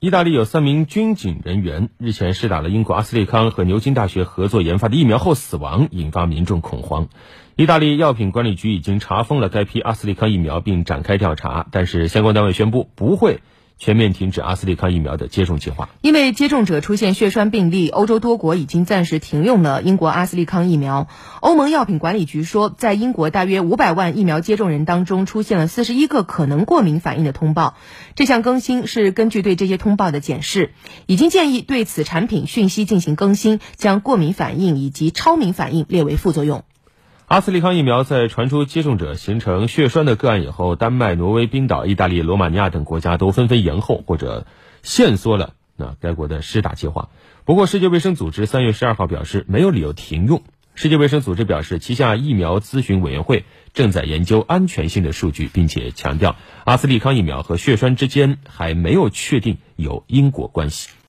意大利有三名军警人员日前试打了英国阿斯利康和牛津大学合作研发的疫苗后死亡，引发民众恐慌。意大利药品管理局已经查封了该批阿斯利康疫苗，并展开调查，但是相关单位宣布不会。全面停止阿斯利康疫苗的接种计划，因为接种者出现血栓病例，欧洲多国已经暂时停用了英国阿斯利康疫苗。欧盟药品管理局说，在英国大约五百万疫苗接种人当中，出现了四十一个可能过敏反应的通报。这项更新是根据对这些通报的检视，已经建议对此产品讯息进行更新，将过敏反应以及超敏反应列为副作用。阿斯利康疫苗在传出接种者形成血栓的个案以后，丹麦、挪威、冰岛、意大利、罗马尼亚等国家都纷纷延后或者限缩了那该国的施打计划。不过，世界卫生组织三月十二号表示，没有理由停用。世界卫生组织表示，旗下疫苗咨询委员会正在研究安全性的数据，并且强调，阿斯利康疫苗和血栓之间还没有确定有因果关系。